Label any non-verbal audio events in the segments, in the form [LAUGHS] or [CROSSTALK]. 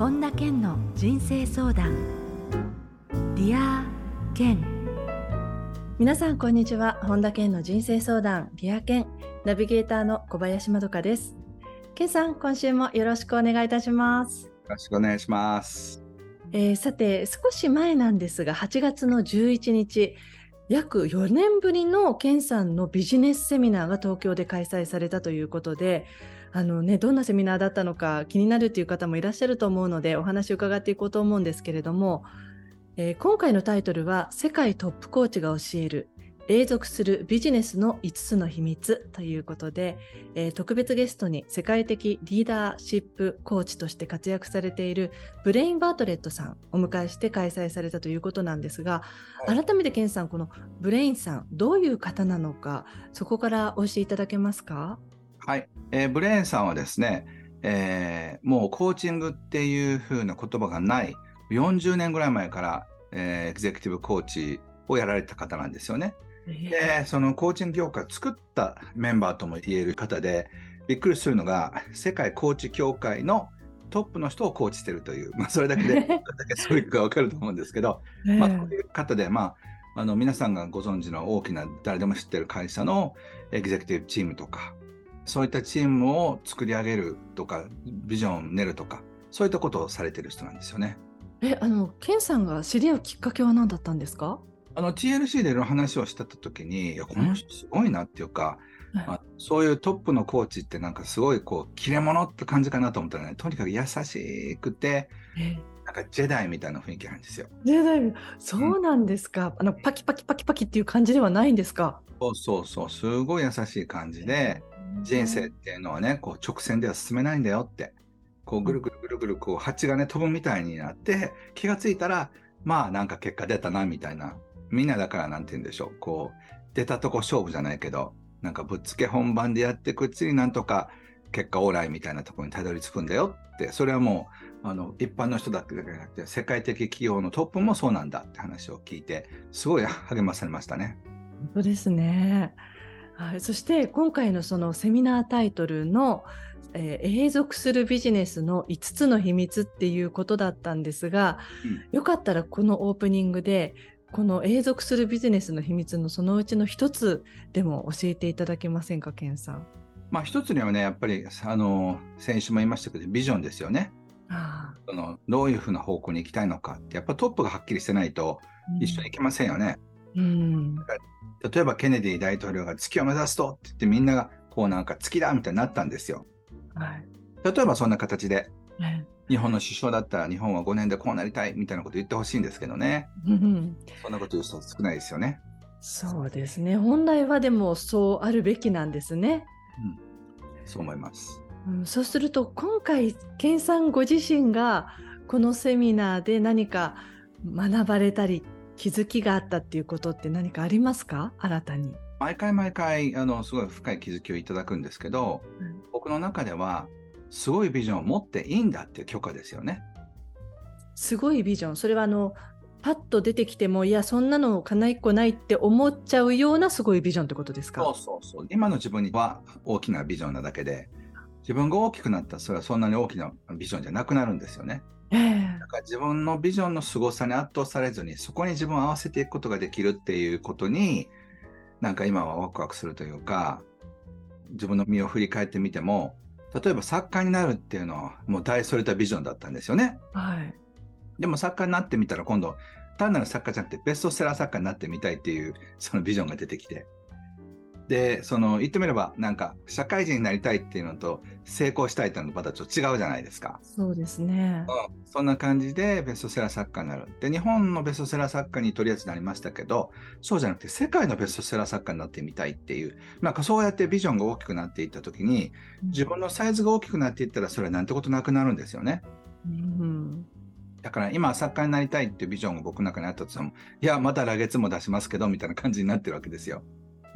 本田健の人生相談。 Dear 健。皆さんこんにちは。本田健の人生相談。 Dear 健。ナビゲーターの小林まどかです。健さん今週もよろしくお願いいたします。よろしくお願いします。えー、さて少し前なんですが8月の11日約4年ぶりの健さんのビジネスセミナーが東京で開催されたということであのね、どんなセミナーだったのか気になるという方もいらっしゃると思うのでお話を伺っていこうと思うんですけれども、えー、今回のタイトルは「世界トップコーチが教える永続するビジネスの5つの秘密」ということで、えー、特別ゲストに世界的リーダーシップコーチとして活躍されているブレイン・バートレットさんをお迎えして開催されたということなんですが、はい、改めてケンさんこのブレインさんどういう方なのかそこからお教えいただけますか？はい、えー、ブレーンさんはですね、えー、もうコーチングっていう風な言葉がない40年ぐらい前から、えー、エグゼクティブコーチをやられた方なんですよね。でそのコーチング業界を作ったメンバーとも言える方でびっくりするのが世界コーチ協会のトップの人をコーチしてるという、まあ、それだけで [LAUGHS] だけそういうか分かると思うんですけど、まあ、そういう方で、まあ、あの皆さんがご存知の大きな誰でも知ってる会社のエグゼクティブチームとかそういったチームを作り上げるとか、ビジョンを練るとか、そういったことをされてる人なんですよね。え、あの、ケンさんが知り合うきっかけは何だったんですか？あの、TLC でいろいろ話をしてた時に、いや、この人すごいなっていうか、はい、まあ、そういうトップのコーチってなんかすごいこう、切れ者って感じかなと思ったらね、とにかく優しくて、なんかジェダイみたいな雰囲気なんですよ。ジェダイ、そうなんですか。うん、あの、パキパキパキパキっていう感じではないんですか？そうそうそう、すごい優しい感じで、人生っていうのはね、こう直線では進めないんだよって、こうぐるぐるぐるぐるこう蜂がね飛ぶみたいになって、気がついたら、まあなんか結果出たなみたいな。みんなだからなんて言うんでしょう。こう、出たとこ勝負じゃないけど、なんかぶっつけ本番でやっていくうちになんとか結果オーライみたいなところにたどり着くんだよって、それはもう、あの、一般の人だけじゃなくて、世界的企業のトップもそうなんだって話を聞いて、すごい励まされましたね。本当ですね。はい、そして今回のそのセミナータイトルの、えー、永続するビジネスの5つの秘密っていうことだったんですが、うん、よかったらこのオープニングでこの永続するビジネスの秘密のそのうちの一つでも教えていただけませんか、ケンさん。まあ一つにはね、やっぱりあの先週も言いましたけど、ビジョンですよね。あそのどういうふうな方向に行きたいのかって、やっぱトップがはっきりしてないと一緒に行けませんよね。うん、例えばケネディ大統領が月を目指すとって言ってみんながこうなんか月だみたいになったんですよ。はい、例えばそんな形で、日本の首相だったら日本は5年でこうなりたいみたいなこと言ってほしいんですけどね。そんなこと言う人少ないですよね。そうですね。本来はでもそうあるべきなんですね。うん、そう思います。うん、そうすると今回健さんご自身がこのセミナーで何か学ばれたり気づきがあったっていうことって何かありますか？新たに。毎回毎回、あの、すごい深い気づきをいただくんですけど、うん、僕の中では、すごいビジョンを持っていいんだっていう許可ですよね。すごいビジョン。それはあの、パッと出てきても、いや、そんなのかないっこないって思っちゃうようなすごいビジョンってことですか？そうそうそう。今の自分には大きなビジョンなだけで、自分が大きくなったらそれはそんなに大きなビジョンじゃなくなるんですよね。えー、だから自分のビジョンの凄さに圧倒されずに、そこに自分を合わせていくことができるっていうことに、なんか今はワクワクするというか、自分の身を振り返ってみても、例えば作家になるっていうのはもう大それたビジョンだったんですよね。はい。でも作家になってみたら今度、単なる作家じゃなくてベストセラー作家になってみたいっていうそのビジョンが出てきて。で、その、言ってみれば、なんか、社会人になりたいっていうのと、成功したいっていうのとまたちょっと違うじゃないですか。そうですね。うん。そんな感じでベストセラー作家になる。で、日本のベストセラー作家にとりあえずなりましたけど、そうじゃなくて、世界のベストセラー作家になってみたいっていう、なんかそうやってビジョンが大きくなっていったときに、自分のサイズが大きくなっていったら、それはなんてことなくなるんですよね。うん。だから今作家になりたいっていうビジョンが僕の中にあったとしても、いや、また来月も出しますけど、みたいな感じになってるわけですよ。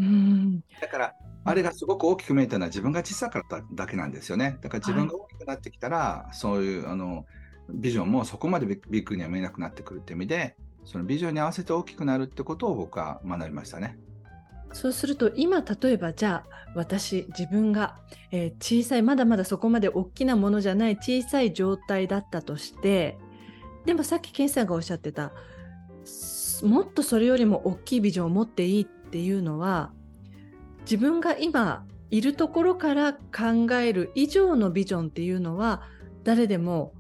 うんだから、あれがすごく大きく見えたのは自分が小さかっただけなんですよね。だから自分が大きくなってきたら、はい、そういうあのビジョンもそこまでビッグには見えなくなってくるって意味で、そのビジョンに合わせて大きくなるってことを僕は学びましたね。そうすると今例えばじゃあ私自分が、えー小さいまだまだそこまで大きなものじゃない小さい状態だったとしてでもさっきケンさんがおっしゃってたすもっとそれよりも大きいビジョンを持っていいっていうのは自分が今いるところから考える以上のビジョンっていうのは誰でも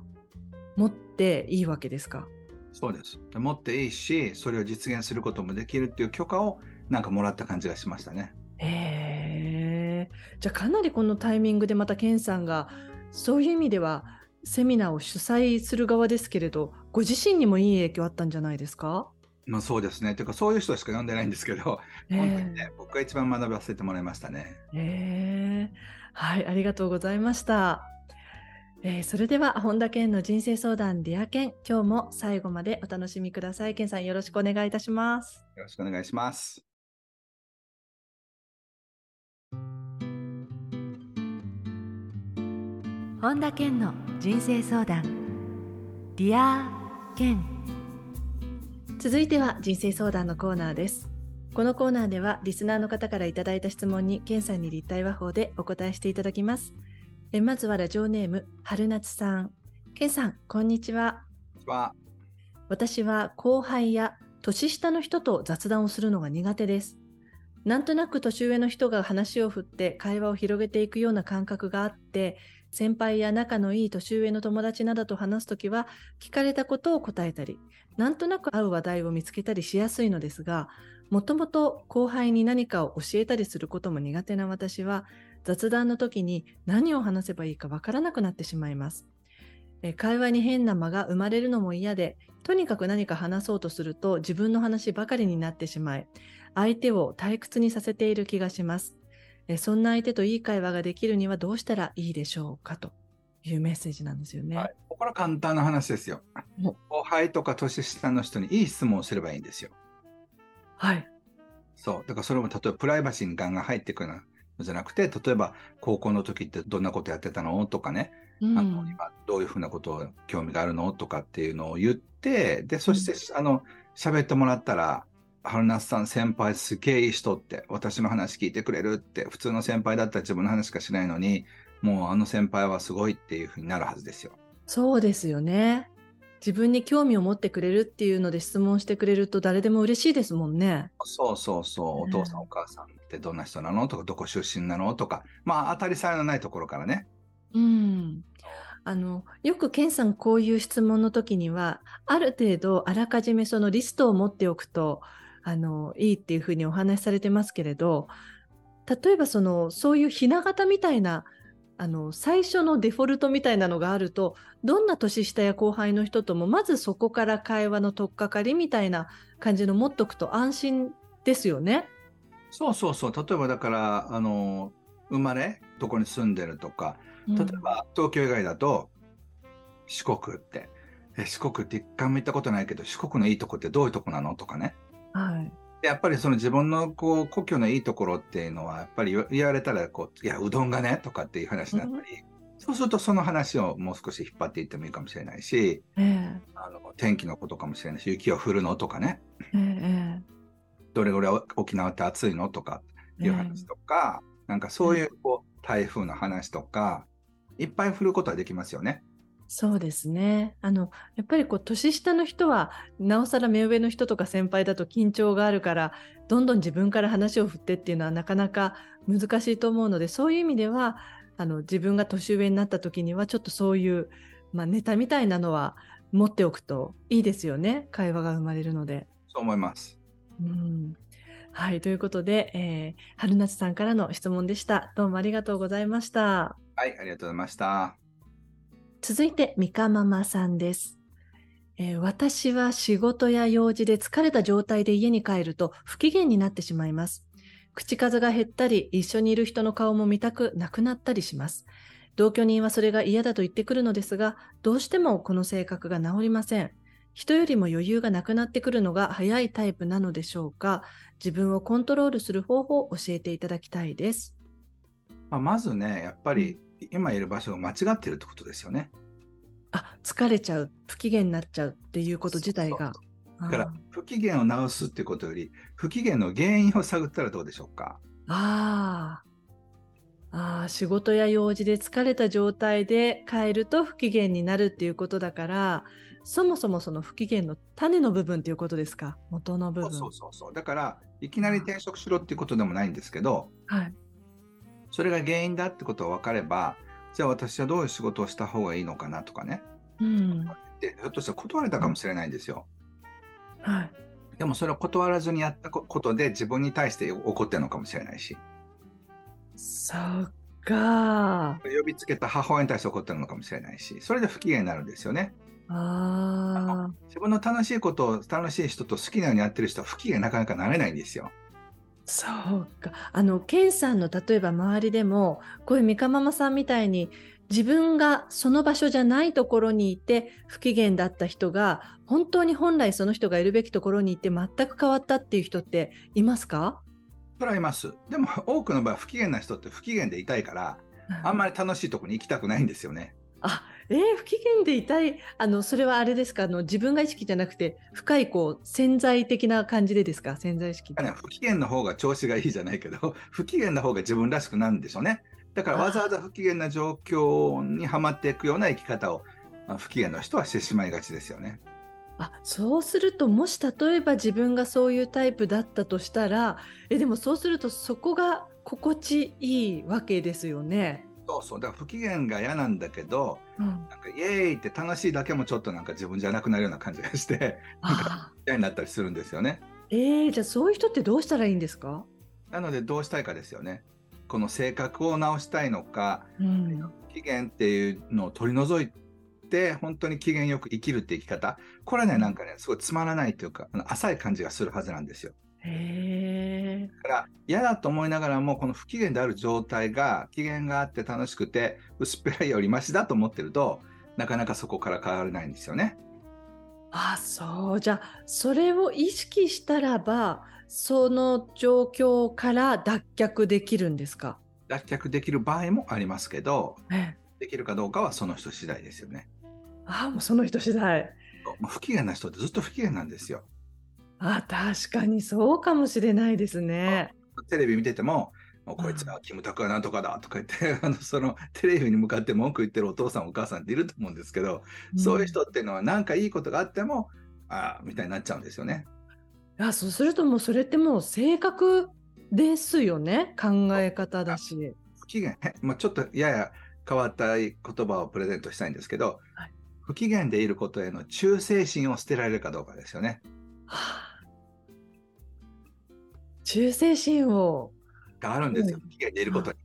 持っていいわけですか？そうです。で持っていいし、それを実現することもできるっていう許可をなんかもらった感じがしましたね。へえ。じゃあかなりこのタイミングでまたケンさんがそういう意味ではセミナーを主催する側ですけれどご自身にもいい影響あったんじゃないですか？まあそうですね。ていうかそういう人しか呼んでないんですけど、ええ本当にね、僕が一番学ばせてもらいましたね。へえ。はい、ありがとうございました。えーそれでは本田健の人生相談 Dear 健今日も最後までお楽しみください。健さんよろしくお願いいたします。よろしくお願いします。本田健の人生相談 Dear Ken 続いては人生相談のコーナーですこのコーナーではリスナーの方からいただいた質問に健さんに立体話法でお答えしていただきますえまずはラジオネーム春夏さん健さんこんにちはこんにちは。私は後輩や年下の人と雑談をするのが苦手です。なんとなく年上の人が話を振って会話を広げていくような感覚があって、先輩や仲のいい年上の友達などと話すときは聞かれたことを答えたり、なんとなく合う話題を見つけたりしやすいのですが、もともと後輩に何かを教えたりすることも苦手な私は、雑談の時に何を話せばいいかわからなくなってしまいます。会話に変な間が生まれるのも嫌で、とにかく何か話そうとすると自分の話ばかりになってしまい、相手を退屈にさせている気がします。えーそんな相手といい会話ができるにはどうしたらいいでしょうかというメッセージなんですよね。はい、これは簡単な話ですよお。後輩とか年下の人にいい質問をすればいいんですよ。はい。そう。だからそれも例えばプライバシーにガンガン入ってくるのじゃなくて、例えば高校の時ってどんなことやってたのとかね、うんあの今どういうふうなことを興味があるのとかっていうのを言って、で、そして、あの、喋ってもらったら、春夏さん先輩すげえいい人って、私の話聞いてくれるって、普通の先輩だったら自分の話しかしないのに、もうあの先輩はすごいっていうふうになるはずですよ。そうですよね。自分に興味を持ってくれるっていうので質問してくれると誰でも嬉しいですもんね。そうそうそう、おね父さんお母さんってどんな人なの？とか、どこ出身なのとか、まあ当たり障りのないところからね。うん。あの、よくケンさんこういう質問の時には、ある程度あらかじめそのリストを持っておくと、あの、いいっていうふうにお話しされてますけれど、例えばその、そういうひな形みたいな、あの、最初のデフォルトみたいなのがあると、どんな年下や後輩の人とも、まずそこから会話の取っかかりみたいな感じの持っとくと安心ですよね。そうそうそう、例えばだから、あの、生まれ、どこに住んでるとか、うん例えば東京以外だと、四国って、え四国って一回も行ったことないけど、四国のいいとこってどういうとこなの？とかね。はい。でやっぱりその自分のこう故郷のいいところっていうのは、やっぱり言われたらこう、いや、うどんがねとかっていう話になったり、そうするとその話をもう少し引っ張っていってもいいかもしれないし、えあの天気のことかもしれないし、雪が降るのとかね、えええどれぐらい沖縄って暑いのとかええいう話とか、なんかそういうこう台風の話とか、いっぱい振ることはできますよね。そうですね。あの、やっぱりこう、年下の人は、なおさら目上の人とか先輩だと緊張があるから、どんどん自分から話を振ってっていうのはなかなか難しいと思うので、そういう意味では、あの、自分が年上になった時には、ちょっとそういう、まあ、ネタみたいなのは持っておくといいですよね。会話が生まれるので。そう思います。うん。はい。ということで、えー春夏さんからの質問でした。どうもありがとうございました。はい、ありがとうございました。続いて、みかママさんです、えー私は仕事や用事で疲れた状態で家に帰ると不機嫌になってしまいます。口数が減ったり、一緒にいる人の顔も見たくなくなったりします。同居人はそれが嫌だと言ってくるのですが、どうしてもこの性格が治りません。人よりも余裕がなくなってくるのが早いタイプなのでしょうか自分をコントロールする方法を教えていただきたいです。まあ、まずね、やっぱり今いる場所が間違ってるってことですよね。あ、疲れちゃう、不機嫌になっちゃうっていうこと自体が。だから不機嫌を直すってことより不機嫌の原因を探ったらどうでしょうか？あああ仕事や用事で疲れた状態で帰ると不機嫌になるっていうことだからそもそもその不機嫌の種の部分っていうことですか？元の部分。そうそうそうだからいきなり転職しろっていうことでもないんですけど、はい、それが原因だってことが分かればじゃあ私はどういう仕事をした方がいいのかなとかね、うん、でひょっとしたら断れたかもしれないんですよ。はい、でもそれを断らずにやったことで自分に対して怒ってるのかもしれないし。そっか。呼びつけた母親に対して怒ってるのかもしれないし、それで不機嫌になるんですよね。あ自分の楽しいことを楽しい人と好きなようにやってる人は不機嫌なかなかなれないんですよ。そうか。あの、ケンさんの例えば周りでも、こういう三カママさんみたいに、自分がその場所じゃないところにいて不機嫌だった人が本当に本来その人がいるべきところにいて全く変わったっていう人っていますか？それはいます。でも多くの場合不機嫌な人って不機嫌でいたいから、あんまり楽しいところに行きたくないんですよね。あえー、不機嫌でいたいあのそれはあれですか？あの自分が意識じゃなくて深いこう潜在的な感じでですか？潜在意識、不機嫌の方が調子がいいじゃないけど [LAUGHS] 不機嫌な方が自分らしくなるんでしょうね。だからわざわざ不機嫌な状況にはまっていくような生き方を不機嫌な人はしてしまいがちですよね。あそうするともし例えば自分がそういうタイプだったとしたらえでもそうするとそこが心地いいわけですよね。そうそうだから不機嫌が嫌なんだけど、うん、なんかイエーイって楽しいだけもちょっとなんか自分じゃなくなるような感じがして嫌になったりするんですよね。えー、じゃあそういう人ってどうしたらいいんですか？なのでどうしたいかですよね。この性格を直したいのか、うん、機嫌っていうのを取り除いて本当に機嫌よく生きるって生き方これはねなんかねすごいつまらないというか浅い感じがするはずなんですよ。へだから嫌だと思いながらもこの不機嫌である状態が機嫌があって楽しくて薄っぺらいよりマシだと思ってるとなかなかそこから変われないんですよね。あそうじゃあそれを意識したらばその状況から脱却できるんですか？脱却できる場合もありますけど、ええ、できるかどうかはその人次第ですよね。あもうその人次第。不機嫌な人ってずっと不機嫌なんですよ。あ確かにそうかもしれないですね。テレビ見てても、もうこいつがキムタクはなんとかだとか言って、[LAUGHS] あのそのテレビに向かって文句言ってるお父さんお母さんっていると思うんですけど、うん、そういう人っていうのは何かいいことがあっても、ああみたいになっちゃうんですよね。あそうするともうそれってもう性格ですよね考え方だし。不機嫌、まあ、ちょっとやや変わった言葉をプレゼントしたいんですけど、はい、不機嫌でいることへの忠誠心を捨てられるかどうかですよね。はあ、忠誠心を。があるんですよ、不機嫌でいることに。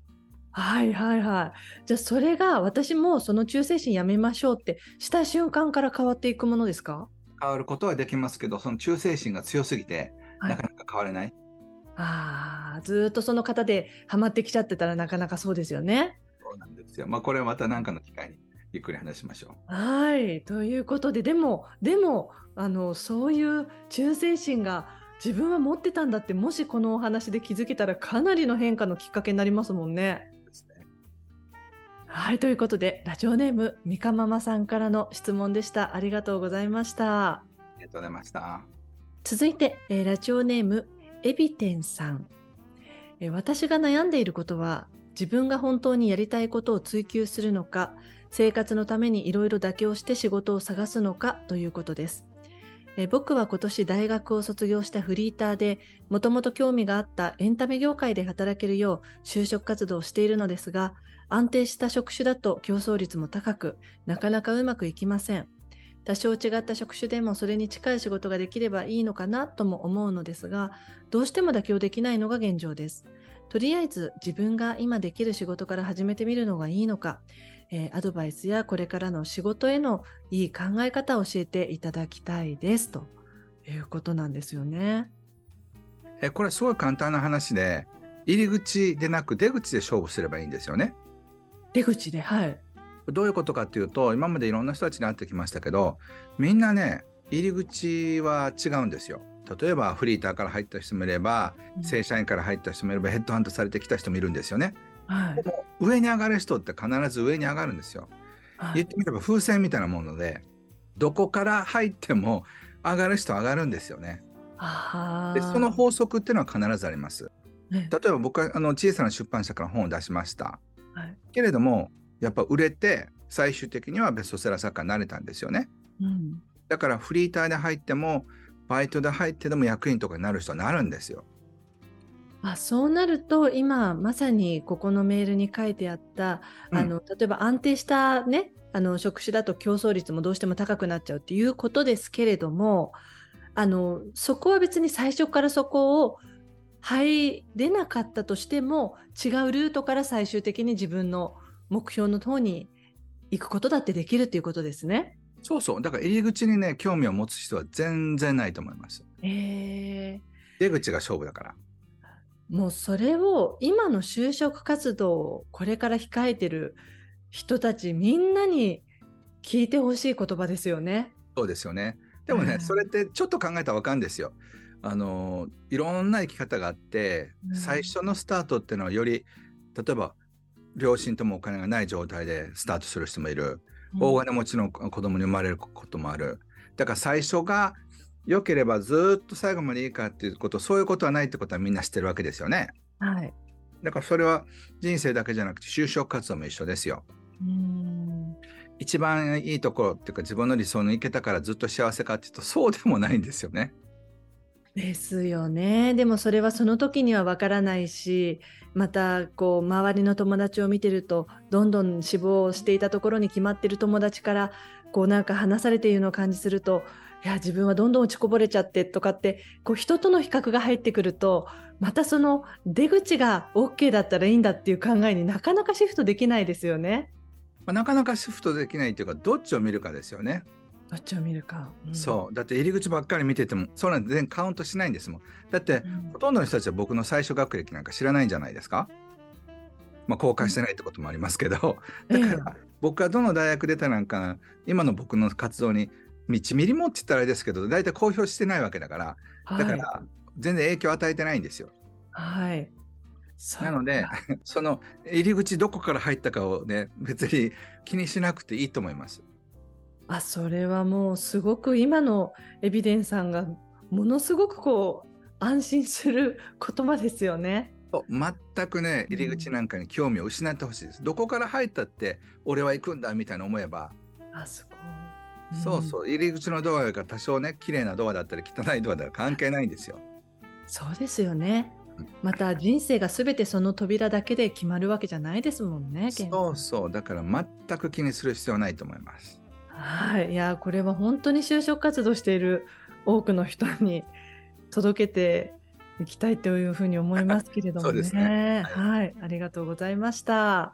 はいはいはい。じゃあそれが私もその忠誠心やめましょうってした瞬間から変わっていくものですか？変わることはできますけど、その忠誠心が強すぎて、なかなか変われない。ああ、ずっとその方でハマってきちゃってたらなかなかそうですよね。そうなんですよ。まあこれはまた何かの機会にゆっくり話しましょう。はい。ということで、でも、でも、あの、そういう忠誠心が自分は持ってたんだって、もしこのお話で気づけたらかなりの変化のきっかけになりますもんね。はい、ということで、ラジオネーム、みかママさんからの質問でした。ありがとうございました。ありがとうございました。続いて、えー、ラジオネーム、エビテンさん、えー、私が悩んでいることは、自分が本当にやりたいことを追求するのか、生活のためにいろいろ妥協して仕事を探すのかということです。え僕は今年大学を卒業したフリーターで、もともと興味があったエンタメ業界で働けるよう就職活動をしているのですが、安定した職種だと競争率も高く、なかなかうまくいきません。多少違った職種でもそれに近い仕事ができればいいのかなとも思うのですが、どうしても妥協できないのが現状です。とりあえず自分が今できる仕事から始めてみるのがいいのか、えー、アドバイスやこれからの仕事へのいい考え方を教えていただきたいですということなんですよね。えこれすごい簡単な話で入り口でなく出口で勝負すればいいんですよね。出口で、はい。どういうことかっていうと、今までいろんな人たちに会ってきましたけど、みんなね、入り口は違うんですよ。例えばフリーターから入った人もいれば、正社員から入った人もいればヘッドハントされてきた人もいるんですよね。はい、でも上に上がる人って必ず上に上がるんですよ。はい、言ってみれば風船みたいなものでどこから入っても上がる人は上がるんですよね。あでその法則っていうのは必ずあります。ね例えば僕はあの小さな出版社から本を出しました。はいけれどもやっぱ売れて最終的にはベストセラー作家になれたんですよね。うんだからフリーターで入ってもバイトで入ってでも役員とかになる人はなるんですよ。あそうなると今まさにここのメールに書いてあった、うんあの例えば安定したねあの職種だと競争率もどうしても高くなっちゃうっていうことですけれどもあのそこは別に最初からそこを入れなかったとしても違うルートから最終的に自分の目標の方に行くことだってできるっていうことですね。そうそう。だから入り口にね、興味を持つ人は全然ないと思います。えー出口が勝負だから。もうそれを今の就職活動をこれから控えてる人たちみんなに聞いてほしい言葉ですよね。そうですよね。でもね、うんそれってちょっと考えたらわかるんですよ。あの、いろんな生き方があって、うん最初のスタートっていうのはより、例えば、両親ともお金がない状態でスタートする人もいる。大金持ちの子供に生まれることもある。だから最初が良ければずっと最後までいいかっていうこと、そういうことはないってことはみんな知ってるわけですよね。はい。だからそれは人生だけじゃなくて就職活動も一緒ですよ。うん一番いいところっていうか自分の理想のいけたからずっと幸せかっていうとそうでもないんですよね。ですよね。でもそれはその時にはわからないし、またこう周りの友達を見てると、どんどん志望していたところに決まってる友達からこうなんか話されているのを感じすると、いや自分はどんどん落ちこぼれちゃってとかって、こう人との比較が入ってくると、またその出口が OK だったらいいんだっていう考えになかなかシフトできないですよね。まあ、なかなかシフトできないっていうかどっちを見るかですよね。どっちを見るか。うんそうだって入り口ばっかり見ててもそうなんて全然カウントしないんですもん。だってうんほとんどの人たちは僕の最初学歴なんか知らないんじゃないですか。まあ公開してないってこともありますけど、だから僕がどの大学出たなんか今の僕の活動に1ミリもって言ったらあれですけど大体公表してないわけだからだかはいら全然影響を与えてないんですよ。はい。なので [LAUGHS] その入り口どこから入ったかをね別に気にしなくていいと思います。あそれはもうすごく今のエビデンさんがものすごくこう安心する言葉ですよね。全くね入り口なんかに興味を失ってほしいです。どこから入ったって俺は行くんだみたいな思えば、あそこ。そうそう入り口のドアが多少ね綺麗なドアだったり汚いドアだったら関係ないんですよ。そうですよねうん。また人生がすべてその扉だけで決まるわけじゃないですもんね。健そうそうだから全く気にする必要はないと思います。はい、いやこれは本当に就職活動している多くの人に [LAUGHS] 届けていきたいというふうに思いますけれども [LAUGHS] そうですねはい、ありがとうございました。あ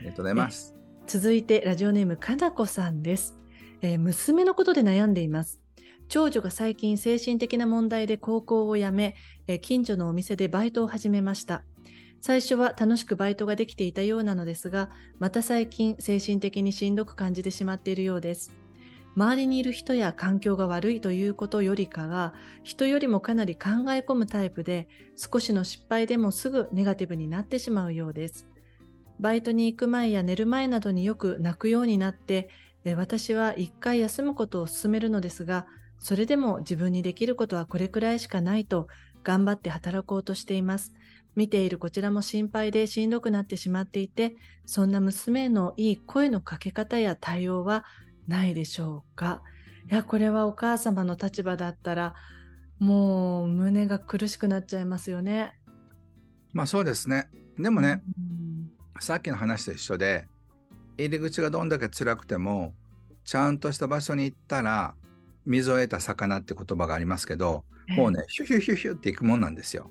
りがとうございます。続いてラジオネームかなこさんです、えー娘のことで悩んでいます。長女が最近精神的な問題で高校を辞め、えー近所のお店でバイトを始めました。最初は楽しくバイトができていたようなのですがまた最近精神的にしんどく感じてしまっているようです。周りにいる人や環境が悪いということよりかは人よりもかなり考え込むタイプで少しの失敗でもすぐネガティブになってしまうようです。バイトに行く前や寝る前などによく泣くようになって、私は一回休むことを勧めるのですが、それでも自分にできることはこれくらいしかないと頑張って働こうとしています。見ているこちらも心配でしんどくなってしまっていて、そんな娘へのいい声のかけ方や対応はないでしょうか。いや、これはお母様の立場だったら、もう胸が苦しくなっちゃいますよね。まあそうですね。でもね、うんさっきの話と一緒で入り口がどんだけ辛くてもちゃんとした場所に行ったら水を得た魚って言葉がありますけどもうねヒュヒュヒュヒュっていくもんなんですよ。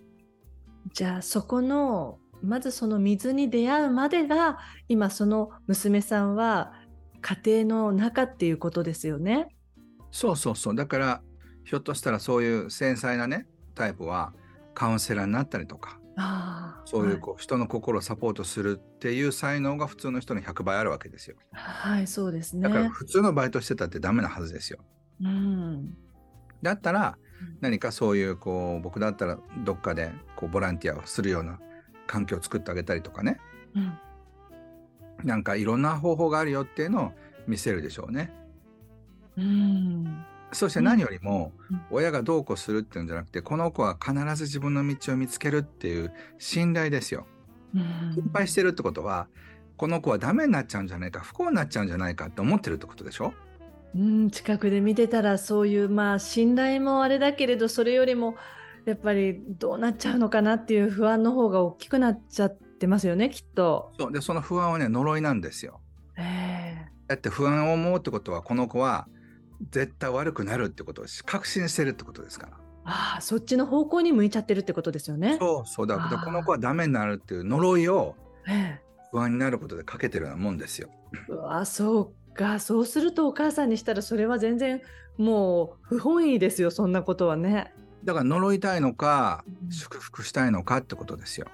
じゃあそこのまずその水に出会うまでが今その娘さんは家庭の中っていうことですよね？そうそうそうだからひょっとしたらそういう繊細なねタイプはカウンセラーになったりとかそういうこう人の心をサポートするっていう才能が普通の人の100倍あるわけですよ。はい、はいそうですね。だから普通のバイトしてたってダメなはずですよ。うん、だったら何かそういうこう僕だったらどっかでこうボランティアをするような環境を作ってあげたりとかねうん、なんかいろんな方法があるよっていうのを見せるでしょうね。うん、そして何よりも、うん親がどうこうするっていうんじゃなくてこの子は必ず自分の道を見つけるっていう信頼ですよ。うん心配してるってことはこの子はダメになっちゃうんじゃないか不幸になっちゃうんじゃないかって思ってるってことでしょ？うん、近くで見てたらそういうまあ信頼もあれだけれどそれよりもやっぱりどうなっちゃうのかなっていう不安の方が大きくなっちゃってますよねきっと。そうでその不安はね呪いなんですよ。ええだって不安を思うってことはこの子は絶対悪くなるってことを確信してるってことですから。ああそっちの方向に向いちゃってるってことですよね。そうそうだからあーこの子はダメになるっていう呪いをええ不安になることでかけてるようなもんですよ。うわそうかそうするとお母さんにしたらそれは全然もう不本意ですよそんなことはね。だから呪いたいのかうん祝福したいのかってことですよ。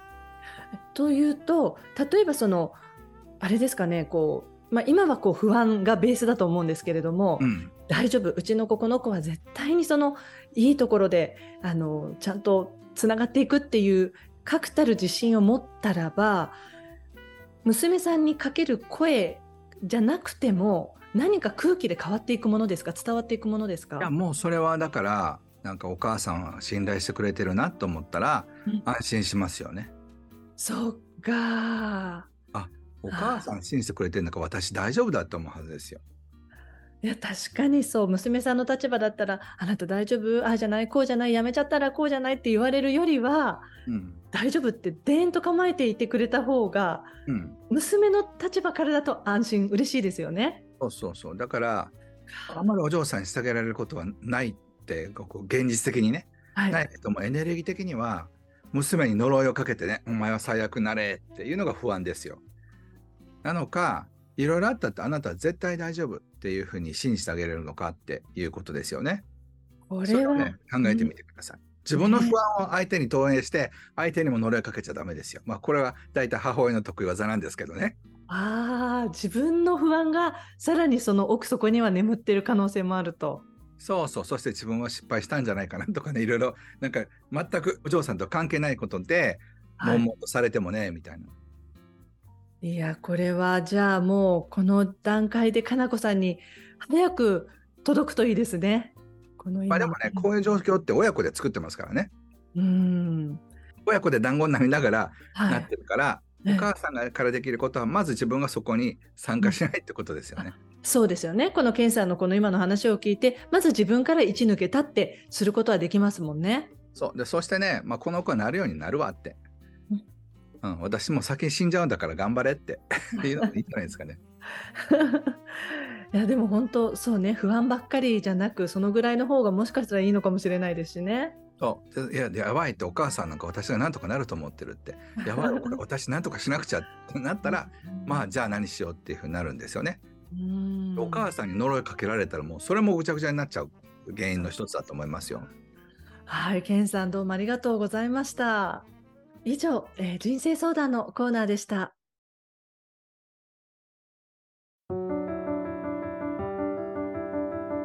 というと例えばそのあれですかねこう、まあ、今はこう不安がベースだと思うんですけれども、うん、大丈夫。うちの子この子は絶対にそのいいところであのちゃんとつながっていくっていう確たる自信を持ったらば娘さんにかける声じゃなくても何か空気で変わっていくものですか？伝わっていくものですか？いやもうそれはだからなんかお母さんは信頼してくれてるなと思ったらうん。安心しますよね。そっかお母さん信じてくれてるのか私大丈夫だと思うはずですよ。いや確かにそう。娘さんの立場だったらあなた大丈夫？ああじゃない。こうじゃない。やめちゃったらこうじゃないって言われるよりはうん大丈夫ってでーんと構えていてくれた方がうん、娘の立場からだと安心嬉しいですよね。そうそうそう。だからあんまりお嬢さんにしてあげられることはないってここ現実的にね。はい、ないけどもエネルギー的には娘に呪いをかけてねお前は最悪なれっていうのが不安ですよ。なのかいろいろあったってあなたは絶対大丈夫っていうふうに信じてあげれるのかっていうことですよね。これは、ね考えてみてください。自分の不安を相手に投影して相手にも呪いをかけちゃダメですよ。まあこれは大体母親の得意技なんですけどね。ああ自分の不安がさらにその奥底には眠ってる可能性もあると。そうそうそして自分は失敗したんじゃないかなとかねいろいろなんか全くお嬢さんと関係ないことではい悶々とされてもねみたいな。いやこれはじゃあもうこの段階でかなこさんに早く届くといいですね。この今まあでもねこういう状況って親子で作ってますからね。うん親子で団子になりながらはないってるから、ええお母さんがからできることはまず自分がそこに参加しないってことですよね。そうですよねこのケンさんのこの今の話を聞いてまず自分から一抜けたってすることはできますもんね。そうでそしてね、まあ、この子はなるようになるわって。うん、私も先に死んじゃうんだから頑張れって [LAUGHS] いうのがいいんじゃないですかね。[LAUGHS] いやでも本当そうね不安ばっかりじゃなくそのぐらいの方がもしかしたらいいのかもしれないですしね。そうでいややばいってお母さんなんか私が何とかなると思ってるってやばいこれ私何とかしなくちゃってなったらまあじゃあ何しようっていうふうになるんですよね。うんお母さんに呪いかけられたらもうそれもぐちゃぐちゃになっちゃう原因の一つだと思いますよ。はい、ケンさんどうもありがとうございました。以上、えー人生相談のコーナーでした。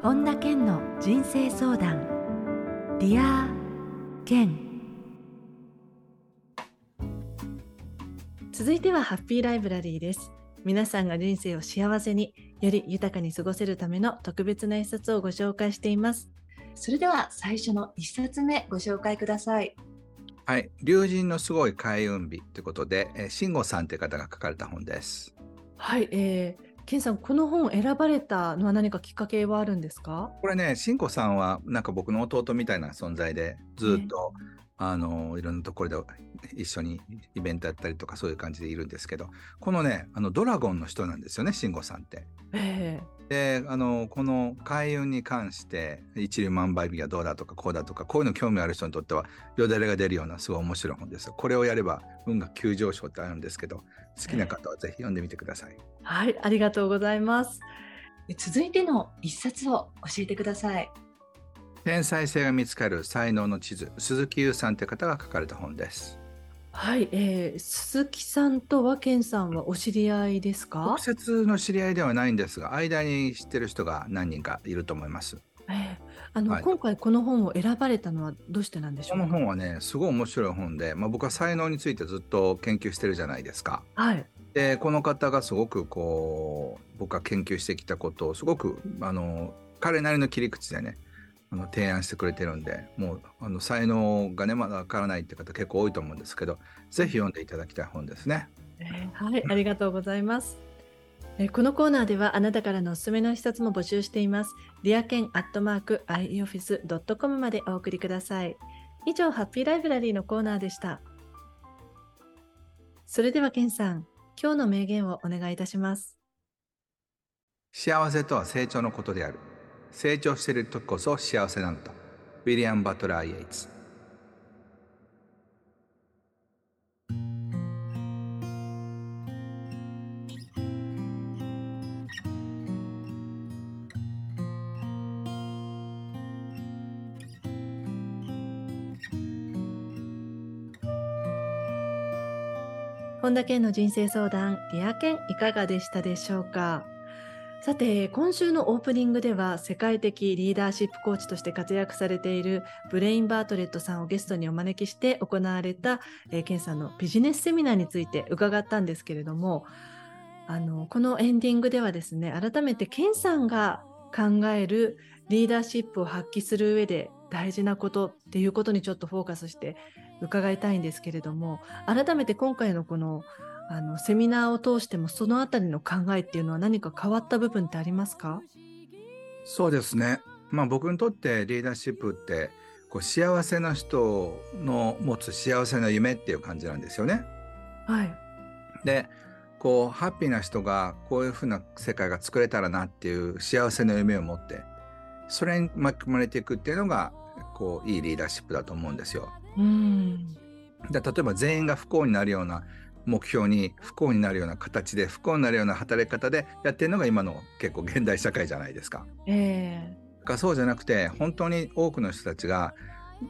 本田健の人生相談。 Dear Ken。続いてはハッピーライブラリーです。皆さんが人生を幸せにより豊かに過ごせるための特別な一冊をご紹介しています。それでは最初の一冊目ご紹介ください。はい、龍神のすごい開運日ということで、えー、慎吾さんという方が書かれた本です。はい、えー、ケンさん、この本を選ばれたのは何かきっかけはあるんですか？これね、慎吾さんはなんか僕の弟みたいな存在で、ずっと、あのいろんなところで一緒にイベントやったりとかそういう感じでいるんですけど、このね、あのドラゴンの人なんですよね、慎吾さんって。えであのこの開運に関して一粒万倍日がどうだとかこうだとかこういうの興味ある人にとってはよだれが出るようなすごい面白い本ですこれをやれば運が急上昇ってあるんですけど好きな方はぜひ読んでみてください、はい、ありがとうございます。続いての一冊を教えてください。天才性が見つかる才能の地図鈴木優さんという方が書かれた本です。はい、えー、鈴木さんとはケンさんはお知り合いですか？直？接の知り合いではないんですが間に知ってる人が何人かいると思います。えーあの、はい。今回この本を選ばれたのはどうしてなんでしょこうか？の本はねすごい面白い本で、まあ、僕は才能についてずっと研究してるじゃないですか。はい、でこの方がすごくこう僕が研究してきたことをすごくあの彼なりの切り口でねあの提案してくれてるんでもうあの才能がねまだわからないって方結構多いと思うんですけどぜひ読んでいただきたい本ですね。はいありがとうございます。えこのコーナーではあなたからのおすすめの一冊も募集しています。リアケンアットマーク ioffice.com までお送りください。以上ハッピーライブラリーのコーナーでした。それではケンさん今日の名言をお願いいたします。幸せとは成長のことである。成長している時こそ幸せなのと。ウィリアム・バトラー・イエイツ。本田健の人生相談リア健いかがでしたでしょうか？さて今週のオープニングでは世界的リーダーシップコーチとして活躍されているブレイン・バートレットさんをゲストにお招きして行われた、えー、ケンさんのビジネスセミナーについて伺ったんですけれどもあのこのエンディングではですね改めてケンさんが考えるリーダーシップを発揮する上で大事なことっていうことにちょっとフォーカスして伺いたいんですけれども改めて今回のこのあのセミナーを通してもそのあたりの考えっていうのは何か変わった部分ってありますか？そうですね。まあ僕にとってリーダーシップってこう幸せな人の持つ幸せな夢っていう感じなんですよね。はい。でこうハッピーな人がこういうふうな世界が作れたらなっていう幸せな夢を持ってそれに巻き込まれていくっていうのがこういいリーダーシップだと思うんですよ。うんで例えば全員が不幸になるような目標に不幸になるような形で不幸になるような働き方でやってるのが今の結構現代社会じゃないですか。えー、かそうじゃなくて本当に多くの人たちが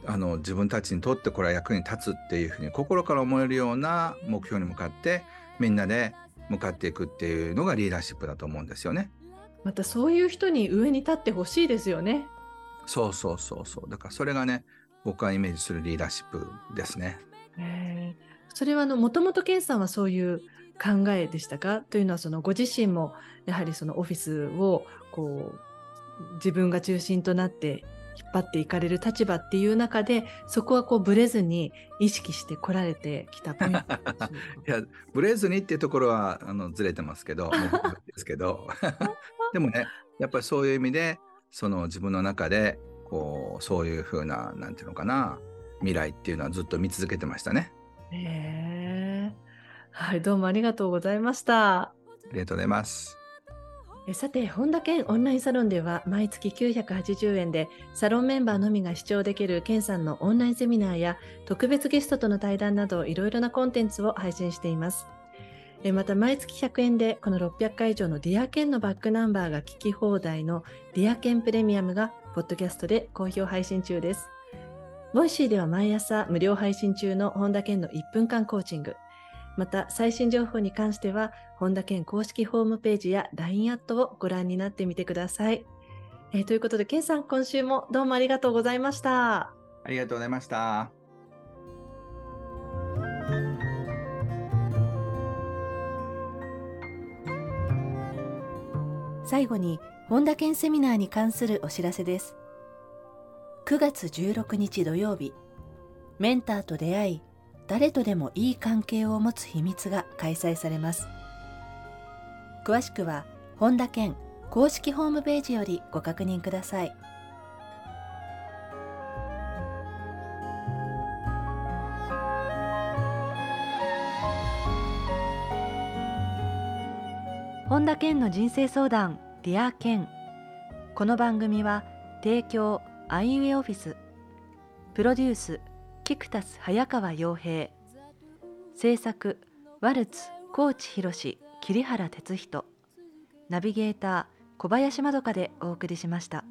あの自分たちにとってこれは役に立つっていうふうに心から思えるような目標に向かってみんなで向かっていくっていうのがリーダーシップだと思うんですよね。またそういう人に上に立ってほしいですよね。そうそうそうそう。だからそれがね僕がイメージするリーダーシップですね。えーそれはもともと健さんはそういう考えでしたか？というのはそのご自身もやはりそのオフィスをこう自分が中心となって引っ張っていかれる立場っていう中でそこはこうブレずに意識してこられてきた [LAUGHS] いやブレずにっていうところはあのずれてますけど [LAUGHS] ですけど [LAUGHS] でもねやっぱりそういう意味でその自分の中でこうそういうふうななんていうのかな未来っていうのはずっと見続けてましたね。へえ。はい、どうもありがとうございました。ありがとうございます。えさて、本田健オンラインサロンでは毎月980円でサロンメンバーのみが視聴できる健さんのオンラインセミナーや特別ゲストとの対談などいろいろなコンテンツを配信しています。えまた毎月100円でこの600回以上の Dear Ken のバックナンバーが聞き放題の Dear Ken プレミアムがポッドキャストで好評配信中です。ボイシーでは毎朝無料配信中の本田健の1分間コーチング。また最新情報に関しては本田健公式ホームページや LINE アットをご覧になってみてください。えー、ということで健さん今週もどうもありがとうございました。ありがとうございました。最後に本田健セミナーに関するお知らせです。9月16日土曜日、メンターと出会い、誰とでもいい関係を持つ秘密が開催されます。詳しくは、本田健公式ホームページよりご確認ください。本田健の人生相談 Dear Ken この番組は提供アイウエオフィス。プロデュースキクタス早川洋平。制作ワルツ高知博桐原哲人。ナビゲーター小林まどかでお送りしました。